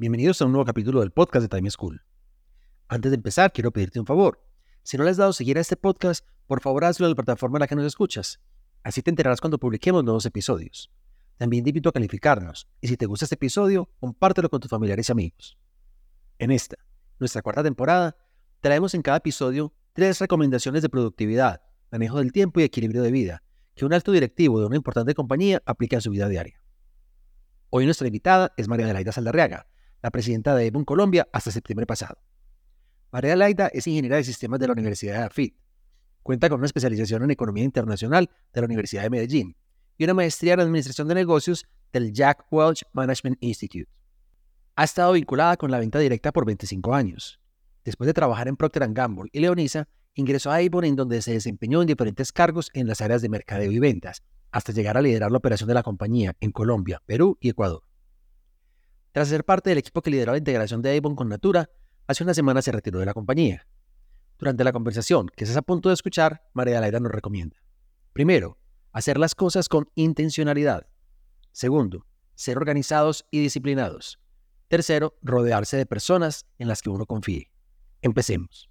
Bienvenidos a un nuevo capítulo del podcast de Time School. Antes de empezar, quiero pedirte un favor. Si no le has dado seguir a este podcast, por favor hazlo en la plataforma en la que nos escuchas. Así te enterarás cuando publiquemos nuevos episodios. También te invito a calificarnos y si te gusta este episodio, compártelo con tus familiares y amigos. En esta, nuestra cuarta temporada, traemos en cada episodio tres recomendaciones de productividad, manejo del tiempo y equilibrio de vida que un alto directivo de una importante compañía aplica en su vida diaria. Hoy nuestra invitada es María Adelaida Saldarriaga, la presidenta de Ebon Colombia hasta septiembre pasado. María Laida es ingeniera de sistemas de la Universidad de AFIT. Cuenta con una especialización en economía internacional de la Universidad de Medellín y una maestría en administración de negocios del Jack Welch Management Institute. Ha estado vinculada con la venta directa por 25 años. Después de trabajar en Procter Gamble y Leonisa, ingresó a Avon en donde se desempeñó en diferentes cargos en las áreas de mercadeo y ventas, hasta llegar a liderar la operación de la compañía en Colombia, Perú y Ecuador. Tras ser parte del equipo que lideró la integración de Avon con Natura, hace una semana se retiró de la compañía. Durante la conversación que estás a punto de escuchar, María Laida nos recomienda. Primero, hacer las cosas con intencionalidad. Segundo, ser organizados y disciplinados. Tercero, rodearse de personas en las que uno confíe. Empecemos.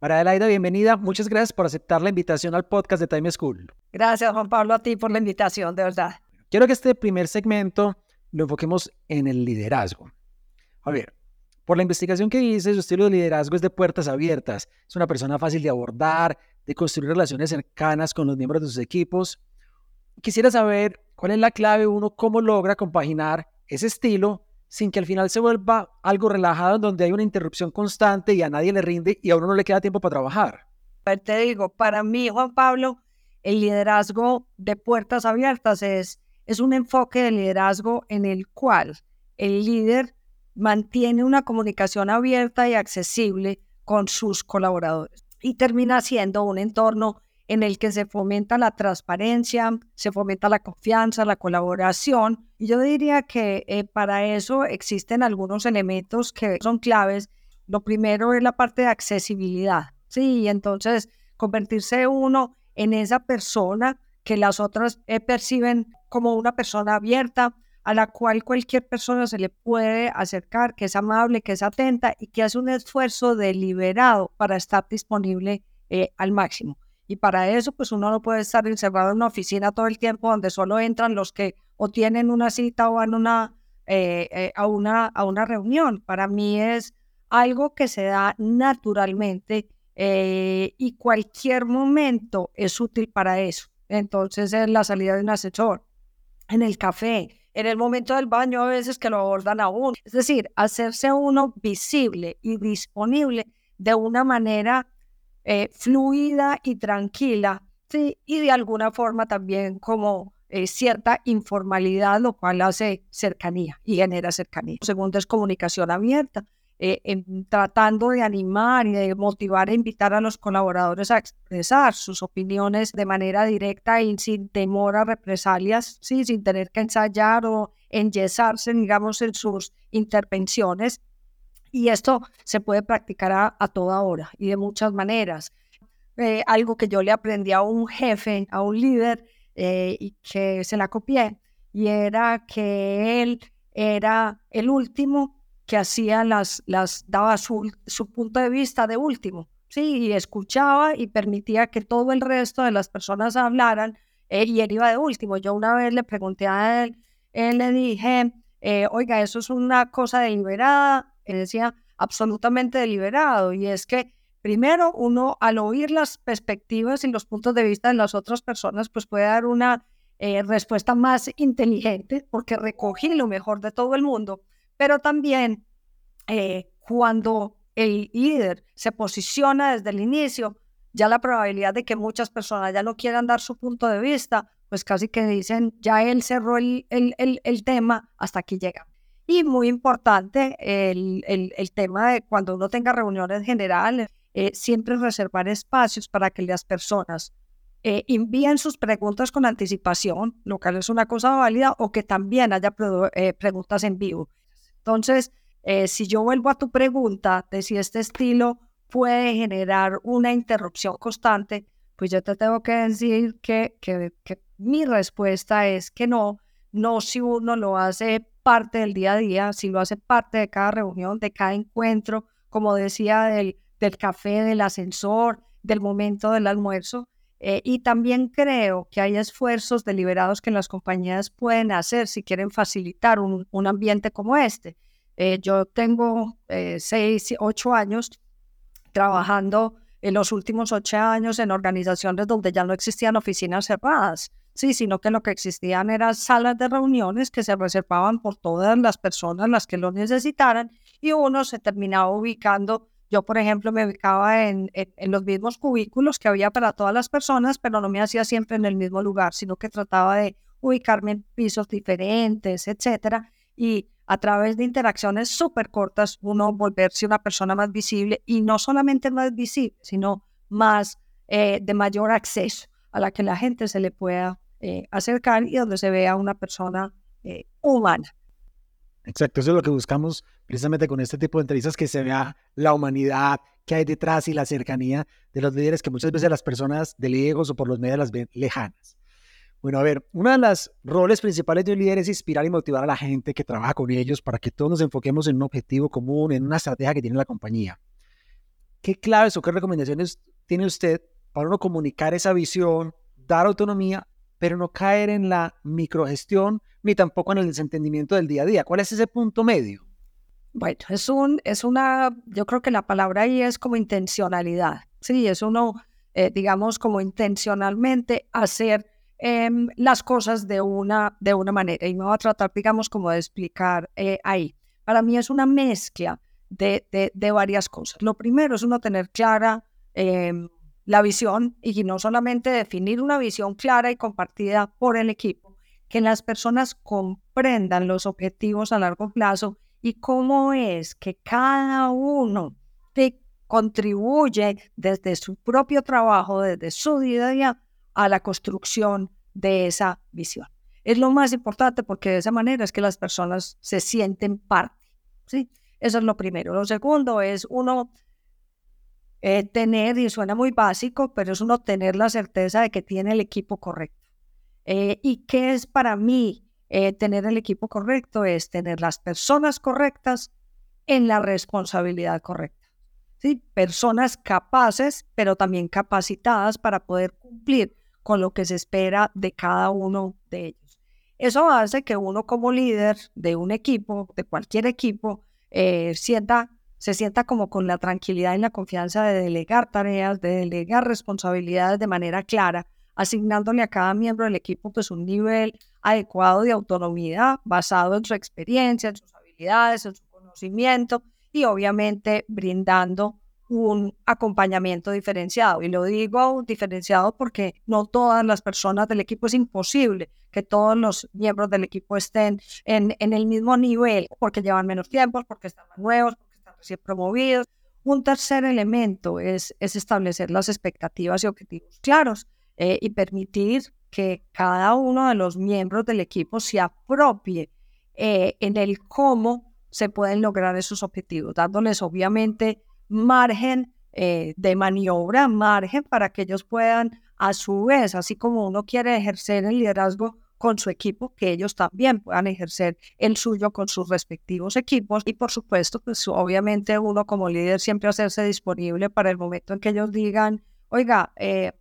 María Adelaida, bienvenida. Muchas gracias por aceptar la invitación al podcast de Time School. Gracias, Juan Pablo, a ti por la invitación, de verdad. Quiero que este primer segmento lo enfoquemos en el liderazgo. A ver, por la investigación que hice, su estilo de liderazgo es de puertas abiertas. Es una persona fácil de abordar, de construir relaciones cercanas con los miembros de sus equipos. Quisiera saber cuál es la clave, uno, cómo logra compaginar ese estilo sin que al final se vuelva algo relajado en donde hay una interrupción constante y a nadie le rinde y a uno no le queda tiempo para trabajar. Te digo, para mí, Juan Pablo, el liderazgo de puertas abiertas es, es un enfoque de liderazgo en el cual el líder mantiene una comunicación abierta y accesible con sus colaboradores y termina siendo un entorno en el que se fomenta la transparencia, se fomenta la confianza, la colaboración. Y yo diría que eh, para eso existen algunos elementos que son claves. Lo primero es la parte de accesibilidad, ¿sí? Entonces convertirse uno en esa persona que las otras eh, perciben como una persona abierta, a la cual cualquier persona se le puede acercar, que es amable, que es atenta y que hace un esfuerzo deliberado para estar disponible eh, al máximo. Y para eso, pues uno no puede estar encerrado en una oficina todo el tiempo donde solo entran los que o tienen una cita o van una, eh, eh, a, una, a una reunión. Para mí es algo que se da naturalmente eh, y cualquier momento es útil para eso. Entonces, es la salida de un asesor, en el café, en el momento del baño, a veces que lo abordan aún. Es decir, hacerse uno visible y disponible de una manera eh, fluida y tranquila, ¿sí? y de alguna forma también como eh, cierta informalidad, lo cual hace cercanía y genera cercanía. Segundo es comunicación abierta, eh, tratando de animar y de motivar e invitar a los colaboradores a expresar sus opiniones de manera directa y sin temor a represalias, ¿sí? sin tener que ensayar o enyesarse, digamos, en sus intervenciones y esto se puede practicar a, toda hora y de muchas maneras. Eh, algo que yo le aprendí a un jefe, a un líder, eh, y que se la copié, y era que él era el último que hacía las, las daba su, su punto de vista de último, sí, y escuchaba y permitía que todo el resto de las personas hablaran, eh, y él iba de último. Yo una vez le pregunté a él, él le dije, oiga, eso es una cosa deliberada, decía absolutamente deliberado, y es que primero uno al oír las perspectivas y los puntos de vista de las otras personas, pues puede dar una eh, respuesta más inteligente porque recogí lo mejor de todo el mundo, pero también eh, cuando el líder se posiciona desde el inicio, ya la probabilidad de que muchas personas ya no quieran dar su punto de vista, pues casi que dicen, ya él cerró el, el, el, tema, hasta aquí llega. Y muy importante el, el, tema de cuando uno tenga reuniones generales, eh, siempre reservar espacios para que las personas eh, envíen sus preguntas con anticipación, lo cual es una cosa válida, o que también haya eh, preguntas en vivo. Entonces, si yo vuelvo a tu pregunta de si este estilo puede generar una interrupción constante, pues yo te tengo que decir que, que, que mi respuesta es que no, no si uno lo hace parte del día a día, si lo hace parte de cada reunión, de cada encuentro, como decía, del, del café, del ascensor, del momento del almuerzo. Eh, y también creo que hay esfuerzos deliberados que las compañías pueden hacer si quieren facilitar un, un ambiente como este. Eh, yo tengo eh, seis, ocho años trabajando en los últimos ocho años en organizaciones donde ya no existían oficinas cerradas, sí, sino que lo que existían eran salas de reuniones que se reservaban por todas las personas las que lo necesitaran y uno se terminaba ubicando. Yo, por ejemplo, me ubicaba en, en, los mismos cubículos que había para todas las personas, pero no me hacía siempre en el mismo lugar, sino que trataba de ubicarme en pisos diferentes, etcétera. Y a través de interacciones súper cortas, uno volverse una persona más visible y no solamente más visible, sino más eh, de mayor acceso a la que la gente se le pueda eh, acercar y donde se vea una persona eh, humana. Exacto, eso es lo que buscamos precisamente con este tipo de entrevistas, que se vea la humanidad que hay detrás y la cercanía de los líderes que muchas veces las personas de lejos o por los medios las ven lejanas. Bueno, a ver, uno de los roles principales de un líder es inspirar y motivar a la gente que trabaja con ellos para que todos nos enfoquemos en un objetivo común, en una estrategia que tiene la compañía. ¿Qué claves o qué recomendaciones tiene usted para uno comunicar esa visión, dar autonomía, pero no caer en la microgestión ni tampoco en el desentendimiento del día a día? ¿Cuál es ese punto medio? Bueno, es, un, es una, yo creo que la palabra ahí es como intencionalidad. Sí, es uno, eh, digamos, como intencionalmente hacer Em, las cosas de una, de una manera. Y me voy a tratar, digamos, como de explicar eh, ahí. Para mí es una mezcla de, de, varias cosas. Lo primero es uno tener clara em, la visión y no solamente definir una visión clara y compartida por el equipo, que las personas comprendan los objetivos a largo plazo y cómo es que cada uno te contribuye desde su propio trabajo, desde su día a día, a la construcción de esa visión. Es lo más importante porque de esa manera es que las personas se sienten parte. ¿sí? Eso es lo primero. Lo segundo es uno eh, tener, y suena muy básico, pero es uno tener la certeza de que tiene el equipo correcto. Eh, ¿Y qué es para mí eh, tener el equipo correcto? Es tener las personas correctas en la responsabilidad correcta. ¿sí? Personas capaces, pero también capacitadas para poder cumplir con lo que se espera de cada uno de ellos. Eso hace que uno como líder de un equipo, de cualquier equipo, eh, sienta, se sienta como con la tranquilidad y la confianza de delegar tareas, de delegar responsabilidades de manera clara, asignándole a cada miembro del equipo pues un nivel adecuado de autonomía basado en su experiencia, en sus habilidades, en su conocimiento y obviamente brindando un acompañamiento diferenciado. Y lo digo diferenciado porque no todas las personas del equipo es imposible que todos los miembros del equipo estén en, en el mismo nivel, porque llevan menos tiempo, porque están más nuevos, promovidos. Un tercer elemento es, es establecer las expectativas y objetivos claros eh, y permitir que cada uno de los miembros del equipo se apropie eh, en el cómo se pueden lograr esos objetivos, dándoles obviamente margen eh, de maniobra, margen para que ellos puedan, a su vez, así como uno quiere ejercer el liderazgo con su equipo, que ellos también puedan ejercer el suyo con sus respectivos equipos y por supuesto, pues obviamente uno como líder siempre hacerse disponible para el momento en que ellos digan, oiga, eh,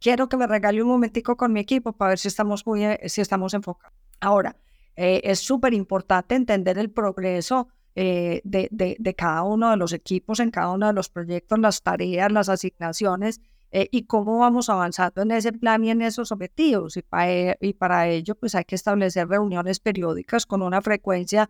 quiero que me regale un momentico con mi equipo para ver si estamos, muy, eh, si estamos enfocados. Ahora, es súper importante entender el progreso eh, de, de, cada uno de los equipos, en cada uno de los proyectos, las tareas, las asignaciones eh, y cómo vamos avanzando en ese plan y en esos objetivos. Y para, e, y para ello, pues hay que establecer reuniones periódicas con una frecuencia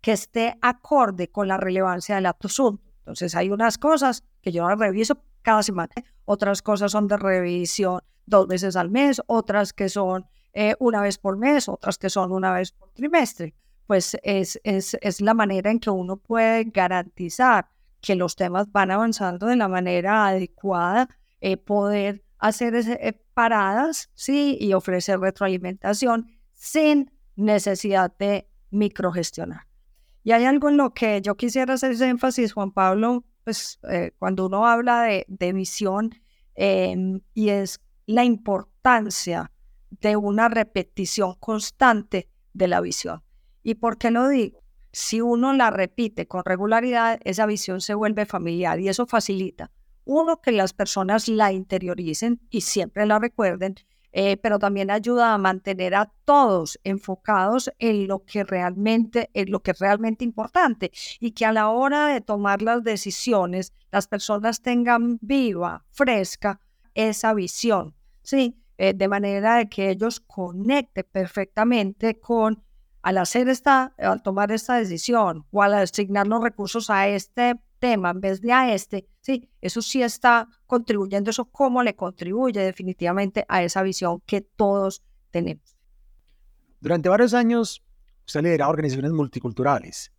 que esté acorde con la relevancia del asunto. Entonces, hay unas cosas que yo reviso cada semana, otras cosas son de revisión dos veces al mes, otras que son eh, una vez por mes, otras que son una vez por trimestre. Pues es, es, es la manera en que uno puede garantizar que los temas van avanzando de la manera adecuada, eh, poder hacer eh, paradas ¿sí? y ofrecer retroalimentación sin necesidad de microgestionar. Y hay algo en lo que yo quisiera hacer énfasis, Juan Pablo, pues eh, cuando uno habla de, de visión, em, y es la importancia de una repetición constante de la visión. ¿Y por qué lo digo? Si uno la repite con regularidad, esa visión se vuelve familiar y eso facilita, uno, que las personas la interioricen y siempre la recuerden, eh, pero también ayuda a mantener a todos enfocados en lo que realmente es lo que es realmente importante y que a la hora de tomar las decisiones las personas tengan viva, fresca esa visión, sí, eh, de manera de que ellos conecten perfectamente con al hacer esta, al tomar esta decisión o al asignar los recursos a este tema en vez de a este, sí, eso sí está contribuyendo, eso cómo le contribuye definitivamente a esa visión que todos tenemos. Durante varios años, usted ha liderado organizaciones multiculturales,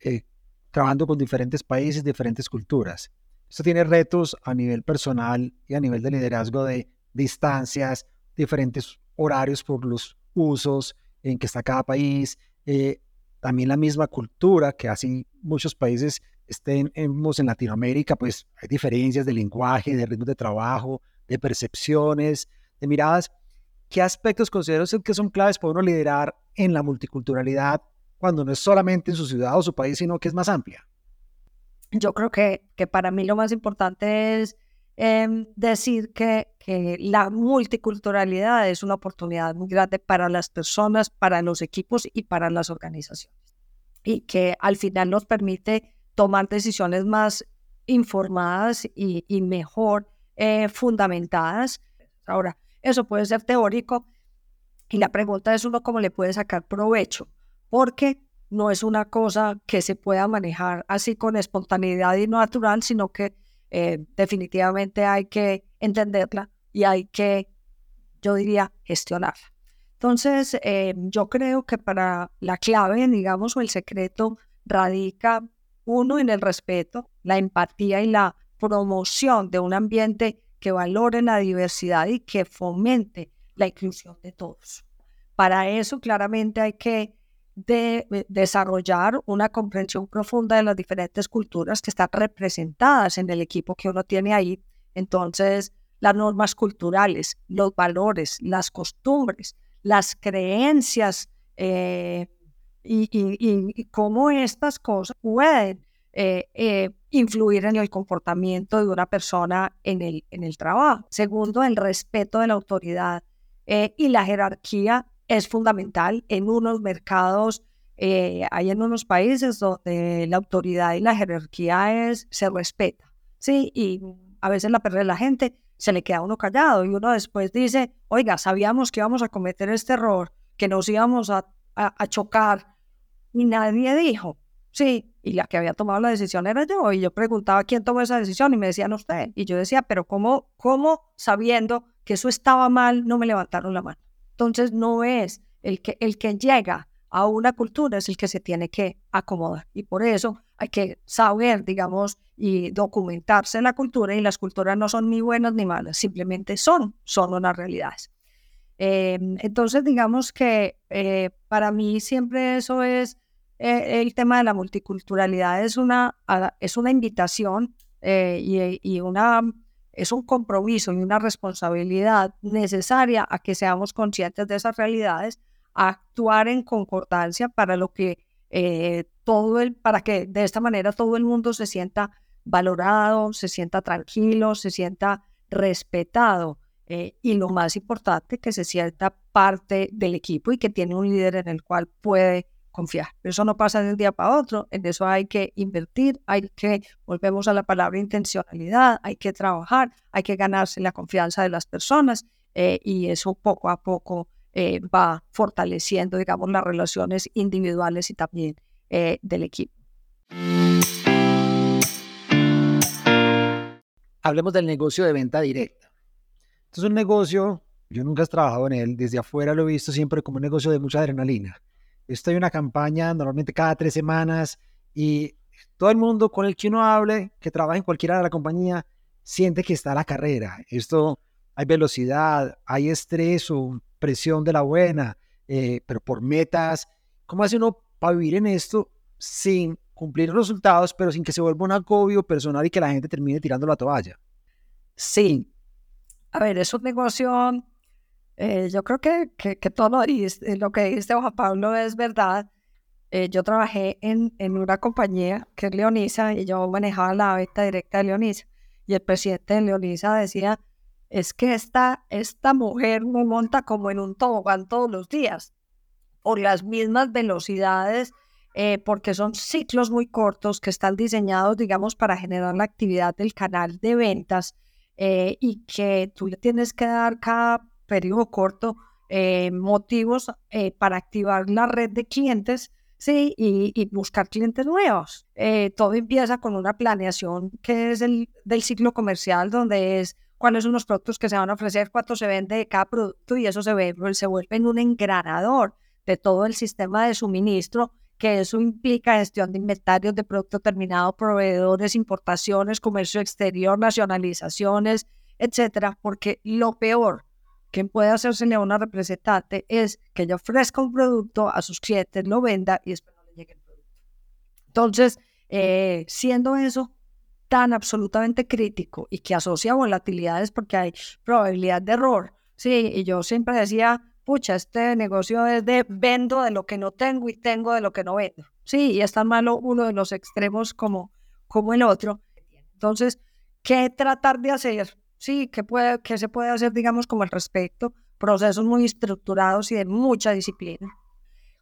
eh, trabajando con diferentes países, diferentes culturas. Esto tiene retos a nivel personal y a nivel de liderazgo de distancias, diferentes horarios por los usos en que está cada país, eh, también la misma cultura que así muchos países estemos en Latinoamérica, pues hay diferencias de lenguaje, de ritmo de trabajo, de percepciones, de miradas. ¿Qué aspectos considera usted que son claves para uno liderar en la multiculturalidad cuando no es solamente en su ciudad o su país, sino que es más amplia? Yo creo que, que para mí lo más importante es em, decir que, que la multiculturalidad es una oportunidad muy grande para las personas, para los equipos y para las organizaciones. Y que al final nos permite tomar decisiones más informadas y, mejor eh, fundamentadas. Ahora, eso puede ser teórico y la pregunta es uno cómo le puede sacar provecho, porque no es una cosa que se pueda manejar así con espontaneidad y natural, sino que eh, definitivamente hay que entenderla y hay que, yo diría, gestionarla. Entonces, eh, yo creo que para la clave, digamos, o el secreto radica uno, en el respeto, la empatía y la promoción de un ambiente que valore la diversidad y que fomente la inclusión de todos. Para eso, claramente, hay que eh, desarrollar una comprensión profunda de las diferentes culturas que están representadas en el equipo que uno tiene ahí. Entonces, las normas culturales, los valores, las costumbres, las creencias eh, y, cómo estas cosas pueden eh, eh, influir en el comportamiento de una persona en el, en el trabajo. Segundo, el respeto de la autoridad eh, y la jerarquía es fundamental en unos mercados. hay en unos países donde la autoridad y la jerarquía es, se respeta, ¿sí? Y a veces la de la gente se le queda uno callado y uno después dice, oiga, sabíamos que íbamos a cometer este error, que nos íbamos a a, chocar y nadie dijo, sí, y la que había tomado la decisión era yo, y yo preguntaba quién tomó esa decisión y me decían usted, y yo decía, pero ¿cómo, cómo sabiendo que eso estaba mal, no me levantaron la mano? Entonces no es el que, el que llega a una cultura, es el que se tiene que acomodar, y por eso hay que saber, digamos, y documentarse en la cultura, y las culturas no son ni buenas ni malas, simplemente son, son unas realidades. Em, entonces, digamos que eh, para mí siempre eso es eh, el tema de la multiculturalidad, es una, es una invitación eh, y, una, es un compromiso y una responsabilidad necesaria a que seamos conscientes de esas realidades, a actuar en concordancia para lo que todo el, para que de esta manera todo el mundo se sienta valorado, se sienta tranquilo, se sienta respetado. Eh, y lo más importante, que se sienta parte del equipo y que tiene un líder en el cual puede confiar. Eso no pasa de un día para otro, en eso hay que invertir, hay que, volvemos a la palabra intencionalidad, hay que trabajar, hay que ganarse la confianza de las personas eh, y eso poco a poco eh, va fortaleciendo, digamos, las relaciones individuales y también del equipo. Hablemos del negocio de venta directa es un negocio Yo nunca he trabajado en él, desde afuera lo he visto siempre como un negocio de mucha adrenalina. Esto hay una campaña normalmente cada tres semanas y todo el mundo con el que uno hable, que trabaja en cualquiera de la compañía, siente que está la carrera. Esto hay velocidad, hay estrés o presión de la buena, eh, pero por metas. ¿Cómo hace uno para vivir en esto sin cumplir resultados, pero sin que se vuelva un agobio personal y que la gente termine tirando la toalla? Sí. A ver, es un negocio, eh, yo creo que, que, todo lo, lo que dice Juan Pablo es verdad. Eh, yo trabajé en, en, una compañía que es Leonisa y yo manejaba la venta directa de Leonisa. Y el presidente de Leonisa decía, es que esta, esta mujer me monta como en un tobogán todos los días, por las mismas velocidades, eh, porque son ciclos muy cortos que están diseñados, digamos, para generar la actividad del canal de ventas eh, y que tú le tienes que dar cada periodo corto eh, motivos para activar la red de clientes Sí, y, buscar clientes nuevos. todo empieza con una planeación que es el del ciclo comercial, donde es cuáles son los productos que se van a ofrecer, cuánto se vende de cada producto y eso se, ve, se vuelve en un engranador de todo el sistema de suministro, que eso implica gestión de inventarios de producto terminado, proveedores, importaciones, comercio exterior, nacionalizaciones, etcétera, porque lo peor que puede hacerse a una representante es que ella ofrezca un producto a sus clientes, lo venda y después no le llegue el producto. Entonces, eh, siendo eso, tan absolutamente crítico y que asocia volatilidades porque hay probabilidad de error. Sí, y yo siempre decía, pucha, este negocio es de vendo de lo que no tengo y tengo de lo que no vendo. Sí, y es tan malo uno de los extremos como, como el otro. Entonces, ¿qué tratar de hacer? Sí, ¿qué, puede, ¿qué se puede hacer, digamos, como al respecto? Procesos muy estructurados y de mucha disciplina.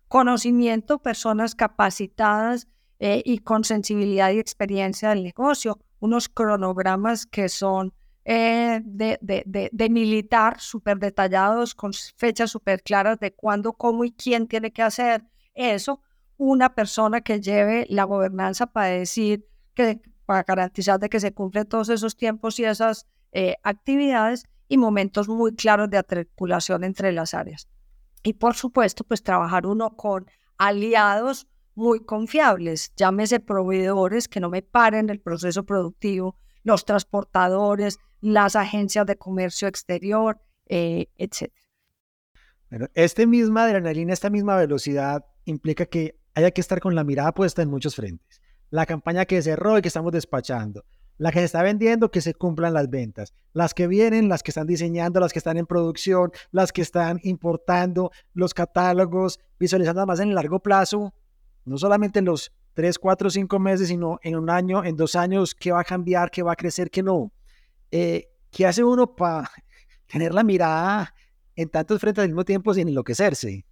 Conocimiento, personas capacitadas eh, y con sensibilidad y experiencia del negocio, unos cronogramas que son eh, de, de, de, militar, súper detallados, con fechas súper claras de cuándo, cómo y quién tiene que hacer eso. Una persona que lleve la gobernanza para decir que, para garantizar de que se cumplen todos esos tiempos y esas eh, actividades y momentos muy claros de articulación entre las áreas. Y por supuesto, pues trabajar uno con aliados muy confiables, llámese proveedores que no me paren el proceso productivo, los transportadores, las agencias de comercio exterior, eh, etc. Bueno, esta misma adrenalina, esta misma velocidad implica que haya que estar con la mirada puesta en muchos frentes. La campaña que cerró y que estamos despachando, la que se está vendiendo, que se cumplan las ventas, las que vienen, las que están diseñando, las que están en producción, las que están importando, los catálogos, visualizando más en el largo plazo, no solamente en los tres, cuatro, cinco meses, sino en un año, en dos años, qué va a cambiar, qué va a crecer, qué no. Eh, ¿Qué hace uno para tener la mirada en tantos frentes al mismo tiempo sin enloquecerse?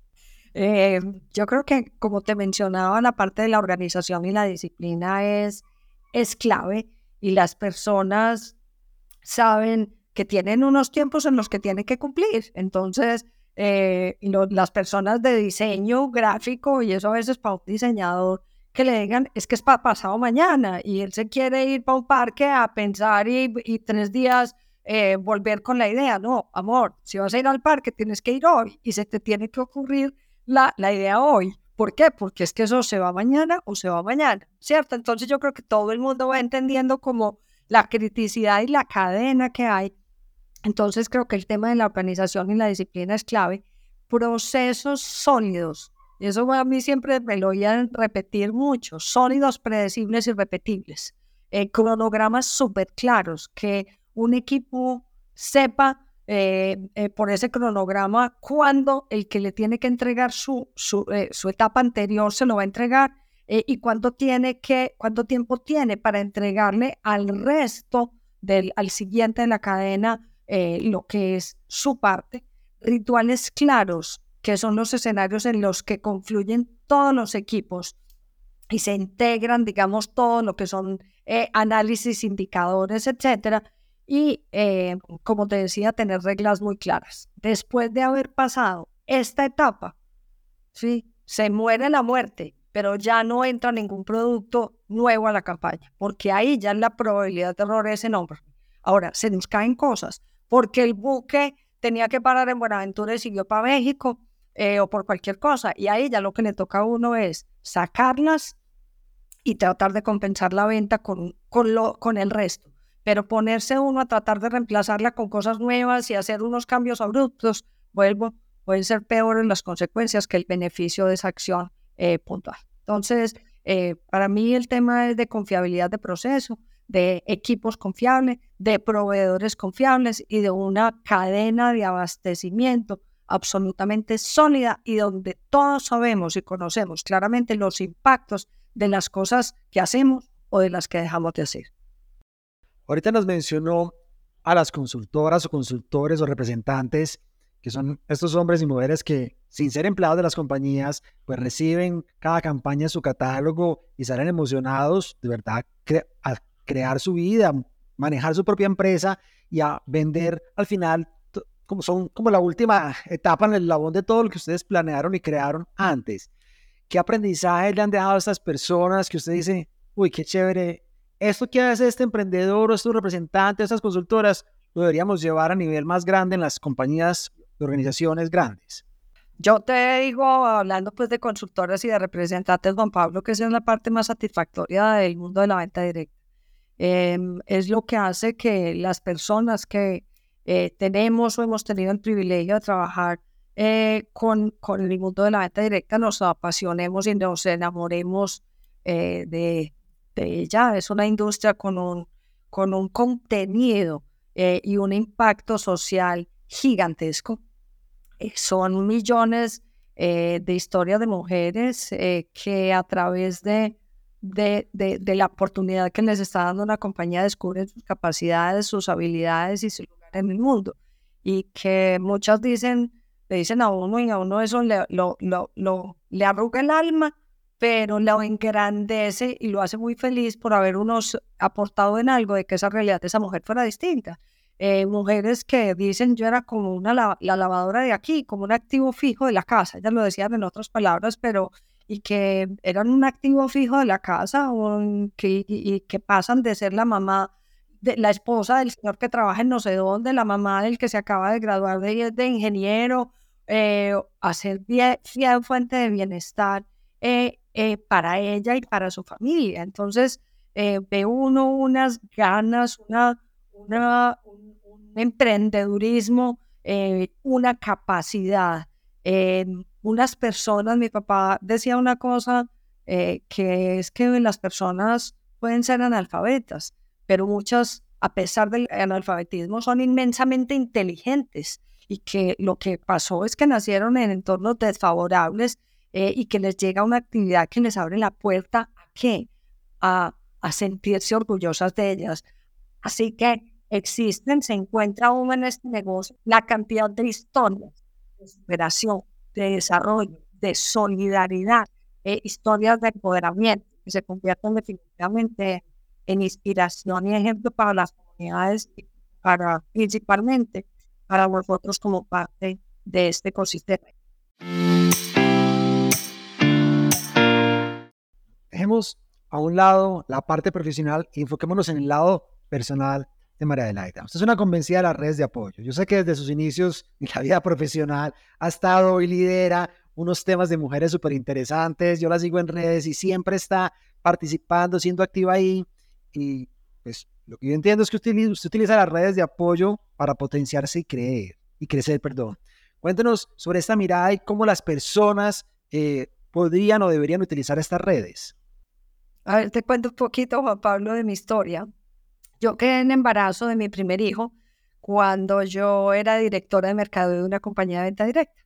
Eh, yo creo que, como te mencionaba, la parte de la organización y la disciplina es, es clave y las personas saben que tienen unos tiempos en los que tienen que cumplir. Entonces, eh, las personas de diseño gráfico, y eso a veces para un diseñador, que le digan, es que es para pasado mañana, y él se quiere ir para un parque a pensar y, tres días eh, volver con la idea. No, amor, si vas a ir al parque, tienes que ir hoy, y se te tiene que ocurrir la, la idea hoy. ¿Por qué? Porque es que eso se va mañana o se va mañana, ¿cierto? Entonces yo creo que todo el mundo va entendiendo como la criticidad y la cadena que hay entonces creo que el tema de la organización y la disciplina es clave. Procesos sólidos. Eso a mí siempre me lo a repetir mucho. Sólidos, predecibles y repetibles. Eh, cronogramas súper claros. Que un equipo sepa eh, eh, por ese cronograma cuándo el que le tiene que entregar su, su, su etapa anterior se lo va a entregar y cuánto, tiene que, cuánto tiempo tiene para entregarle al resto del, al siguiente de la cadena eh, lo que es su parte, rituales claros, que son los escenarios en los que confluyen todos los equipos y se integran, digamos, todo lo que son eh, análisis, indicadores, etcétera. Y, eh, como te decía, tener reglas muy claras. Después de haber pasado esta etapa, ¿sí? se muere la muerte, pero ya no entra ningún producto nuevo a la campaña, porque ahí ya la probabilidad de error es enorme. Ahora, se nos caen cosas, porque el buque tenía que parar en Buenaventura y siguió para México eh, o por cualquier cosa. Y ahí ya lo que le toca a uno es sacarlas y tratar de compensar la venta con, con, lo, con el resto. Pero ponerse uno a tratar de reemplazarla con cosas nuevas y hacer unos cambios abruptos, vuelvo, pueden ser peores las consecuencias que el beneficio de esa acción eh, puntual. Entonces, eh, para mí el tema es de confiabilidad de proceso, de equipos confiables, de proveedores confiables y de una cadena de abastecimiento absolutamente sólida y donde todos sabemos y conocemos claramente los impactos de las cosas que hacemos o de las que dejamos de hacer. Ahorita nos mencionó a las consultoras o consultores o representantes, que son estos hombres y mujeres que, sin ser empleados de las compañías, pues reciben cada campaña su catálogo y salen emocionados de verdad a crear su vida, manejar su propia empresa y a vender al final como son como la última etapa en el labón de todo lo que ustedes planearon y crearon antes. ¿Qué aprendizaje le han dejado a estas personas que usted dice, uy, qué chévere, esto que hace este emprendedor o estos representantes, estas consultoras, lo deberíamos llevar a nivel más grande en las compañías de organizaciones grandes? Yo te digo, hablando pues de consultoras y de representantes, Juan Pablo, que esa es la parte más satisfactoria del mundo de la venta directa. Em, es lo que hace que las personas que eh, tenemos o hemos tenido el privilegio de trabajar eh, con, con el mundo de la venta directa nos apasionemos y nos enamoremos eh, de, de, ella. Es una industria con un, con un contenido eh, y un impacto social gigantesco. son millones de historias de mujeres que a través de, de, de, de, la oportunidad que les está dando una compañía descubren sus capacidades, sus habilidades y su lugar en el mundo. Y que muchas dicen, le dicen a uno y a uno eso le, lo, lo, lo, le arruga el alma, pero lo engrandece y lo hace muy feliz por haber unos aportado en algo de que esa realidad de esa mujer fuera distinta. Eh, mujeres que dicen yo era como una la, lavadora de aquí, como un activo fijo de la casa, ellas lo decían en otras palabras, pero y que eran un activo fijo de la casa o que, y, que pasan de ser la mamá, de, la esposa del señor que trabaja en no sé dónde, la mamá del que se acaba de graduar de, de ingeniero eh, hacer bien, fuente de bienestar eh, eh, para ella y para su familia. Entonces, ve uno unas ganas, una, un, emprendedurismo, una capacidad. unas personas, mi papá decía una cosa que es que las personas pueden ser analfabetas, pero muchas, a pesar del analfabetismo, son inmensamente inteligentes y que lo que pasó es que nacieron en entornos desfavorables eh, y que les llega una actividad que les abre la puerta a qué? A, a sentirse orgullosas de ellas. Así que existen, se encuentra aún en este negocio la cantidad de historias de superación, de desarrollo, de solidaridad, eh, historias de empoderamiento que se convierten definitivamente en inspiración y ejemplo para las comunidades para principalmente para vosotros como parte de este ecosistema. Dejemos a un lado la parte profesional y enfoquémonos en el lado personal de María Adelaida. Usted es una convencida de las redes de apoyo. Yo sé que desde sus inicios en la vida profesional ha estado y lidera unos temas de mujeres súper interesantes. Yo la sigo en redes y siempre está participando, siendo activa ahí. Y pues lo que yo entiendo es que usted, usted utiliza las redes de apoyo para potenciarse y creer y crecer, perdón. Cuéntenos sobre esta mirada y cómo las personas eh, podrían o deberían utilizar estas redes. A ver, te cuento un poquito, Juan Pablo, de mi historia. Yo quedé en embarazo de mi primer hijo cuando yo era directora de mercado de una compañía de venta directa.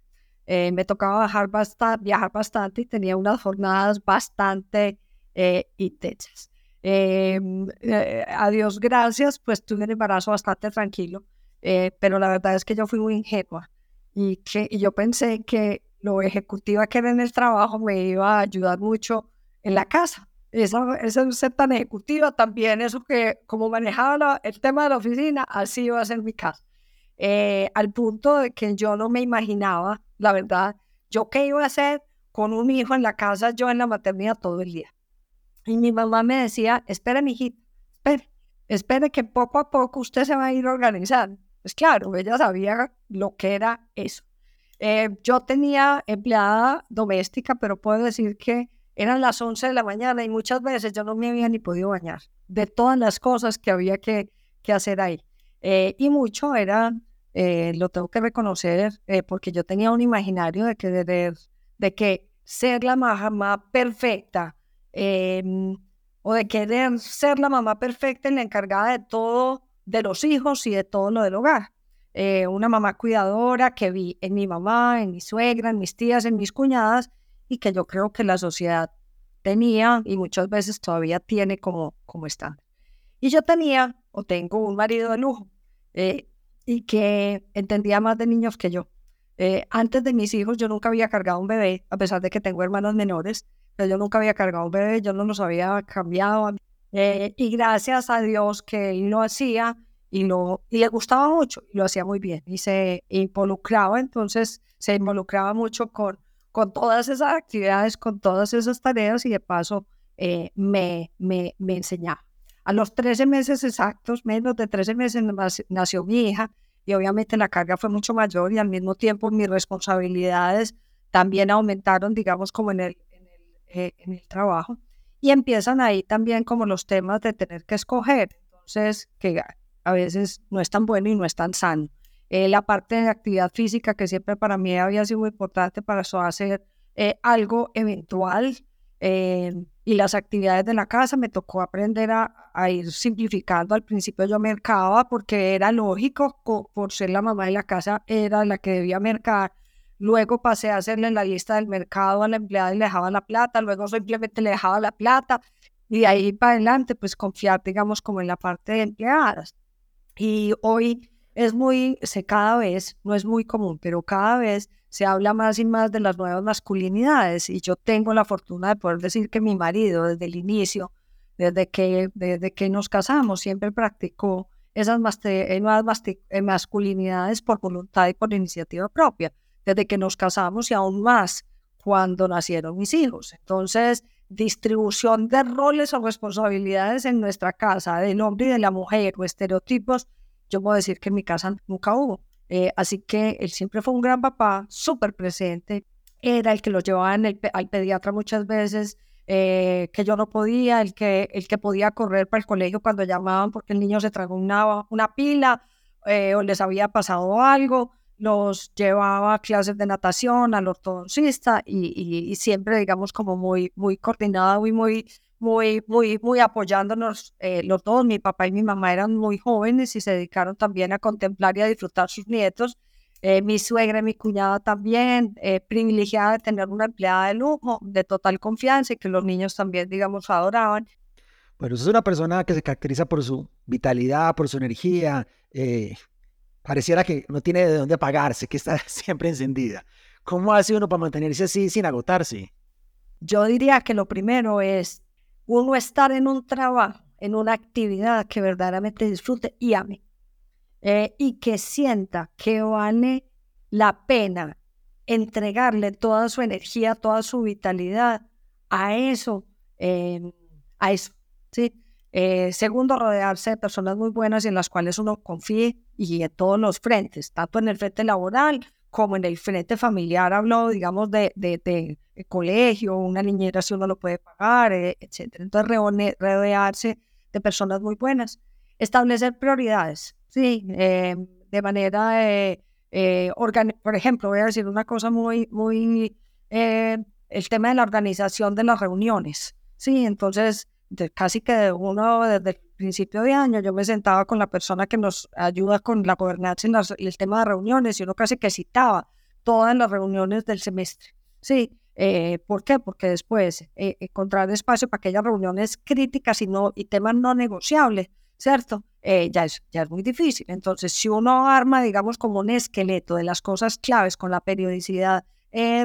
Eh, me tocaba bastante, viajar bastante y tenía unas jornadas bastante eh, intensas. Em, eh, a Dios gracias, pues tuve un embarazo bastante tranquilo, eh, pero la verdad es que yo fui muy ingenua y que yo pensé que lo ejecutiva que era en el trabajo me iba a ayudar mucho en la casa. Esa, esa ser tan ejecutiva también, eso que como manejaba el tema de la oficina, así iba a ser mi casa. Eh, al punto de que yo no me imaginaba, la verdad, yo qué iba a hacer con un hijo en la casa, yo en la maternidad todo el día. Y mi mamá me decía, espere, mijito, espere, espere que poco a poco usted se va a ir organizando. Pues claro, ella sabía lo que era eso. Eh, yo tenía empleada doméstica, pero puedo decir que eran las 11 de la mañana y muchas veces yo no me había ni podido bañar de todas las cosas que había que, que hacer ahí. Eh, y mucho era, eh, lo tengo que reconocer, porque yo tenía un imaginario de que, de, de que ser la mamá perfecta o de querer ser la mamá perfecta y la encargada de todo, de los hijos y de todo lo del hogar. Eh, una mamá cuidadora que vi en mi mamá, en mi suegra, en mis tías, en mis cuñadas y que yo creo que la sociedad tenía y muchas veces todavía tiene como, como estándar. Y yo tenía o tengo un marido de lujo eh, y que entendía más de niños que yo. Eh, antes de mis hijos yo nunca había cargado un bebé, a pesar de que tengo hermanos menores, pero yo nunca había cargado un bebé, yo no los había cambiado. y gracias a Dios que él lo hacía, y, lo, y le gustaba mucho lo hacía muy bien y se involucraba, entonces se involucraba mucho con, con todas esas actividades, con todas esas tareas y de paso eh, me, me, me enseñaba. A los 13 meses exactos, menos de 13 meses, nació mi hija y obviamente la carga fue mucho mayor y al mismo tiempo mis responsabilidades también aumentaron, digamos, como en el, en el, eh, en el trabajo. Y empiezan ahí también como los temas de tener que escoger. Entonces, que a veces no es tan bueno y no es tan sano. Eh, la parte de actividad física, que siempre para mí había sido muy importante para eso hacer eh, algo eventual, eh, y las actividades de la casa me tocó aprender a, ir simplificando. Al principio yo mercaba porque era lógico, por ser la mamá de la casa, era la que debía mercar. Luego pasé a hacerle la lista del mercado a la empleada y le dejaba la plata. Luego simplemente le dejaba la plata. Y de ahí para adelante, pues confiar, digamos, como en la parte de empleadas. Y hoy es muy, se cada vez, no es muy común, pero cada vez se habla más y más de las nuevas masculinidades. Y yo tengo la fortuna de poder decir que mi marido, desde el inicio, desde que, desde que nos casamos, siempre practicó esas eh, nuevas eh, masculinidades por voluntad y por iniciativa propia, desde que nos casamos y aún más cuando nacieron mis hijos. Entonces, distribución de roles o responsabilidades en nuestra casa, del hombre y de la mujer, o estereotipos, yo puedo decir que en mi casa nunca hubo. Eh, así que él siempre fue un gran papá, súper presente, era el que lo llevaba al pediatra muchas veces, eh, que yo no podía, el que, el que podía correr para el colegio cuando llamaban porque el niño se tragó una, una pila eh, o les había pasado algo los llevaba a clases de natación, al ortodoncista y, y, siempre, digamos, como muy, muy coordinado y muy, muy, muy, muy apoyándonos eh, los dos. Mi papá y mi mamá eran muy jóvenes y se dedicaron también a contemplar y a disfrutar sus nietos. Eh, mi suegra y mi cuñada también, eh, privilegiada de tener una empleada de lujo, de total confianza y que los niños también, digamos, adoraban. Bueno, es una persona que se caracteriza por su vitalidad, por su energía, pareciera que no tiene de dónde apagarse, que está siempre encendida. ¿Cómo hace uno para mantenerse así sin agotarse? Yo diría que lo primero es uno estar en un trabajo, en una actividad que verdaderamente disfrute y ame. Eh, y que sienta que vale la pena entregarle toda su energía, toda su vitalidad a eso, em, a eso. Eh, segundo, rodearse de personas muy buenas y en las cuales uno confíe y en todos los frentes, tanto en el frente laboral como en el frente familiar. Hablo, digamos, de, de, colegio, una niñera si uno lo puede pagar, eh, etc. Entonces, rodearse de personas muy buenas. Establecer prioridades, sí, eh, de manera, por ejemplo, voy a decir una cosa muy, muy, el tema de la organización de las reuniones, sí, entonces casi que uno desde el principio de año, yo me sentaba con la persona que nos ayuda con la gobernanza y, el tema de reuniones, y uno casi que citaba todas las reuniones del semestre. Sí, eh, ¿por qué? Porque después eh, encontrar espacio para aquellas reuniones críticas y, no, y temas no negociables, ¿cierto? Eh, ya, es, ya es muy difícil. Entonces, si uno arma, digamos, como un esqueleto de las cosas claves con la periodicidad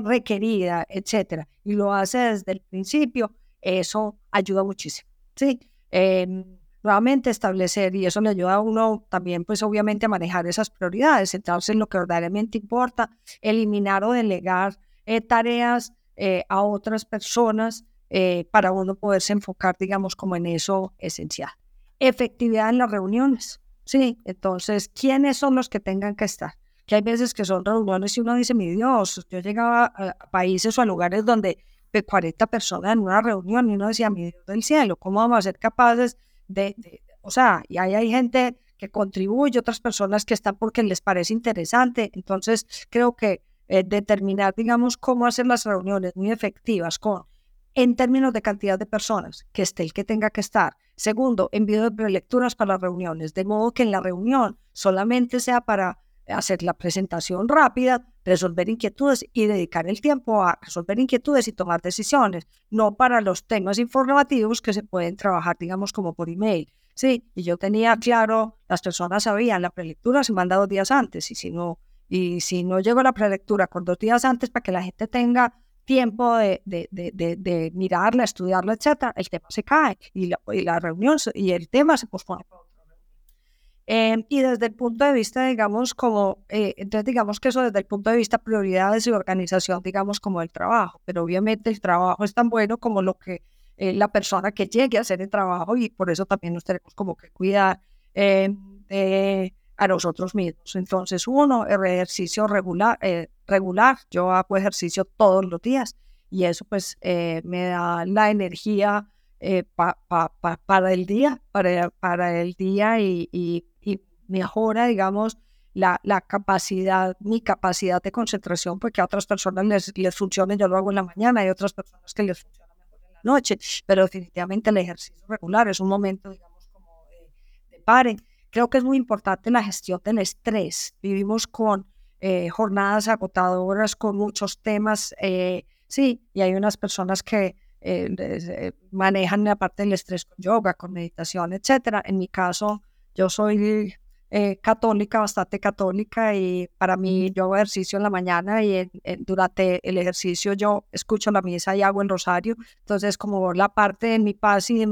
requerida, etcétera, y lo hace desde el principio, eso ayuda muchísimo. Sí, em, nuevamente establecer y eso le ayuda a uno también, pues obviamente a manejar esas prioridades, centrarse en lo que verdaderamente importa, eliminar o delegar eh, tareas eh, a otras personas eh, para uno poderse enfocar, digamos, como en eso esencial. Efectividad en las reuniones. Sí, entonces, ¿quiénes son los que tengan que estar? Que hay veces que son reuniones y uno dice, mi Dios, yo llegaba a países o a lugares donde 40 personas en una reunión y uno decía, mi Dios del cielo, ¿cómo vamos a ser capaces de, o sea, y ahí hay gente que contribuye, otras personas que están porque les parece interesante. Entonces, creo que eh, determinar, digamos, cómo hacer las reuniones muy efectivas con, en términos de cantidad de personas, que esté el que tenga que estar. Segundo, envío de prelecturas para las reuniones, de modo que en la reunión solamente sea para hacer la presentación rápida, resolver inquietudes y dedicar el tiempo a resolver inquietudes y tomar decisiones, no para los temas informativos que se pueden trabajar, digamos, como por email. Sí, y yo tenía claro, las personas sabían, la prelectura se manda dos días antes y si no, y si no llego a la prelectura con dos días antes para que la gente tenga tiempo de, de, de, de mirarla, estudiarla, etcétera, el tema se cae y la, y la reunión y el tema se pospone. Eh, y desde el punto de vista, digamos, como, eh, entonces digamos que eso desde el punto de vista prioridades y organización, digamos, como el trabajo, pero obviamente el trabajo es tan bueno como lo que eh, la persona que llegue a hacer el trabajo y por eso también nos tenemos como que cuidar a nosotros mismos. Entonces, uno, el ejercicio regular, regular, yo hago ejercicio todos los días y eso pues me da la energía para el día, para, para el día y, y mejora, digamos, la, la, capacidad, mi capacidad de concentración, porque a otras personas les, les funciona, yo lo hago en la mañana, hay otras personas que les funciona mejor en la noche, pero definitivamente el ejercicio regular es un momento, digamos, como de, pare. Creo que es muy importante la gestión del estrés. Vivimos con eh, jornadas agotadoras, con muchos temas, eh, sí, y hay unas personas que eh, manejan la parte del estrés con yoga, con meditación, etcétera. En mi caso, yo soy eh, católica, bastante católica, y para mí yo hago ejercicio en la mañana y durante el ejercicio yo escucho la misa y hago el rosario. Entonces, como la parte de mi paz y de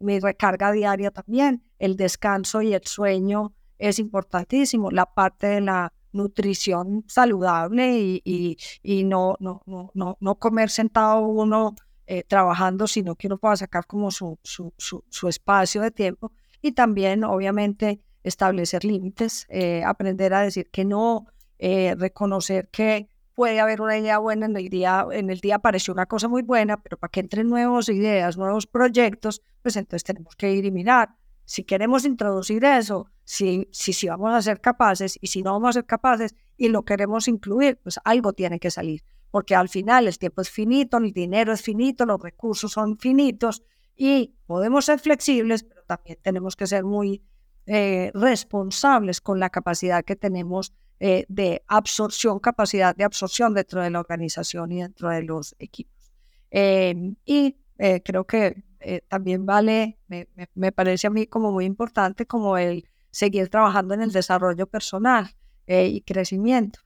mi, recarga diaria también, el descanso y el sueño es importantísimo. La parte de la nutrición saludable y, y, no, no, no, no, comer sentado uno eh, trabajando, sino que uno pueda sacar como su, su, su, su espacio de tiempo. Y también, obviamente, establecer límites, eh, aprender a decir que no, eh, reconocer que puede haber una idea buena en el día, en el día apareció una cosa muy buena, pero para que entren nuevas ideas, nuevos proyectos, pues entonces tenemos que ir y mirar. Si queremos introducir eso, si, si, si vamos a ser capaces y si no vamos a ser capaces y lo queremos incluir, pues algo tiene que salir, porque al final el tiempo es finito, el dinero es finito, los recursos son finitos y podemos ser flexibles, pero también tenemos que ser muy eh, responsables con la capacidad que tenemos eh, de absorción, capacidad de absorción dentro de la organización y dentro de los equipos. Em, y eh, creo que también vale, me, me, parece a mí como muy importante como el seguir trabajando en el desarrollo personal y crecimiento,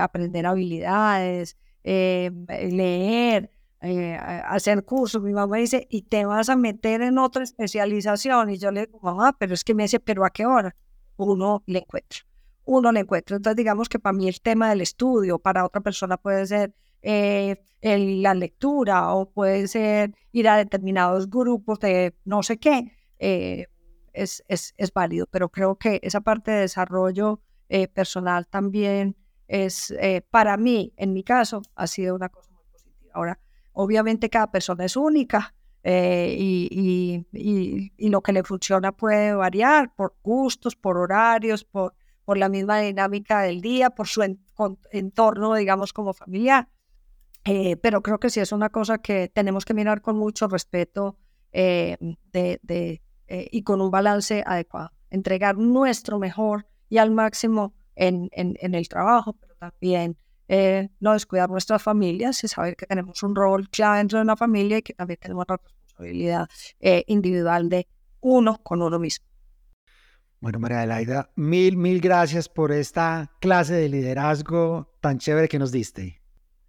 aprender habilidades, leer, eh, hacer cursos, mi mamá dice, y te vas a meter en otra especialización. Y yo le digo, mamá, pero es que me dice, pero ¿a qué hora? Uno le encuentra, uno le encuentra. Entonces, digamos que para mí el tema del estudio, para otra persona puede ser eh, la lectura o puede ser ir a determinados grupos de no sé qué, eh, es, es, es, válido. Pero creo que esa parte de desarrollo personal también es, para mí, en mi caso, ha sido una cosa muy positiva. Ahora, Obviamente cada persona es única eh, y, y, lo que le funciona puede variar por gustos, por horarios, por, por la misma dinámica del día, por su entorno, digamos, como familiar. Eh, pero creo que sí es una cosa que tenemos que mirar con mucho respeto eh, de, y con un balance adecuado. Entregar nuestro mejor y al máximo en, el trabajo, pero también eh, no descuidar nuestras familias y saber que tenemos un rol clave dentro de una familia y que también tenemos la responsabilidad eh, individual de uno con uno mismo. Bueno, María Adelaida, mil, mil gracias por esta clase de liderazgo tan chévere que nos diste.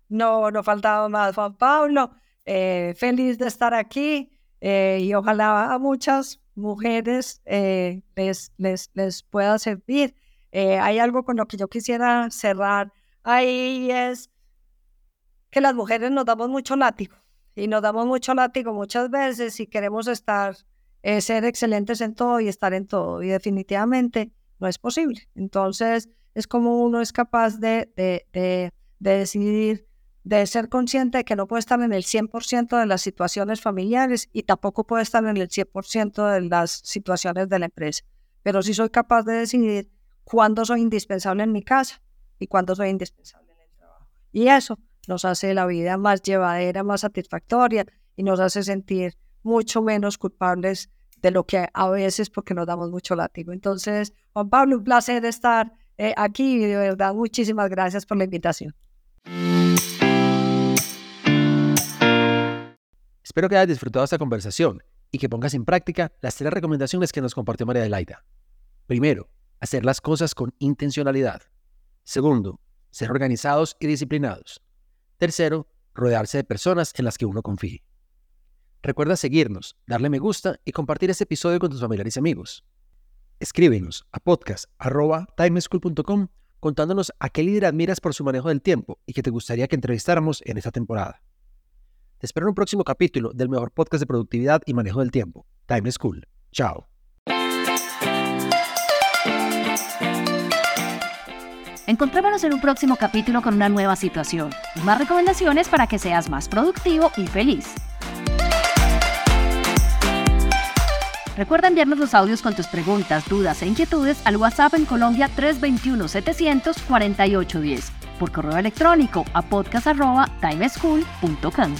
No, no faltaba más, Juan Pablo. Eh, feliz de estar aquí y ojalá a muchas mujeres les, les, les pueda servir. hay algo con lo que yo quisiera cerrar ahí es que las mujeres nos damos mucho látigo y nos damos mucho látigo muchas veces y queremos estar eh, ser excelentes en todo y estar en todo. Y definitivamente no es posible. Entonces, es como uno es capaz de, de, de decidir, de ser consciente de que no puede estar en el 100% de las situaciones familiares y tampoco puede estar en el 100% de las situaciones de la empresa. Pero sí soy capaz de decidir cuándo soy indispensable en mi casa y cuándo soy indispensable en el trabajo. Y eso nos hace la vida más llevadera, más satisfactoria y nos hace sentir mucho menos culpables de lo que a veces porque nos damos mucho látigo. Entonces, Juan Pablo, un placer estar eh, aquí y de verdad muchísimas gracias por la invitación. Espero que hayas disfrutado esta conversación y que pongas en práctica las tres recomendaciones que nos compartió María Adelaida. Primero, hacer las cosas con intencionalidad. Segundo, ser organizados y disciplinados. Tercero, rodearse de personas en las que uno confíe. Recuerda seguirnos, darle me gusta y compartir este episodio con tus familiares y amigos. Escríbenos a podcast.timeschool.com contándonos a qué líder admiras por su manejo del tiempo y que te gustaría que entrevistáramos en esta temporada. Te espero en un próximo capítulo del mejor podcast de productividad y manejo del tiempo, Time School. Chao. Encontrémonos en un próximo capítulo con una nueva situación y más recomendaciones para que seas más productivo y feliz. Recuerda enviarnos los audios con tus preguntas, dudas e inquietudes al WhatsApp en Colombia 321-700-4810, por correo electrónico a podcast.timeschool.com.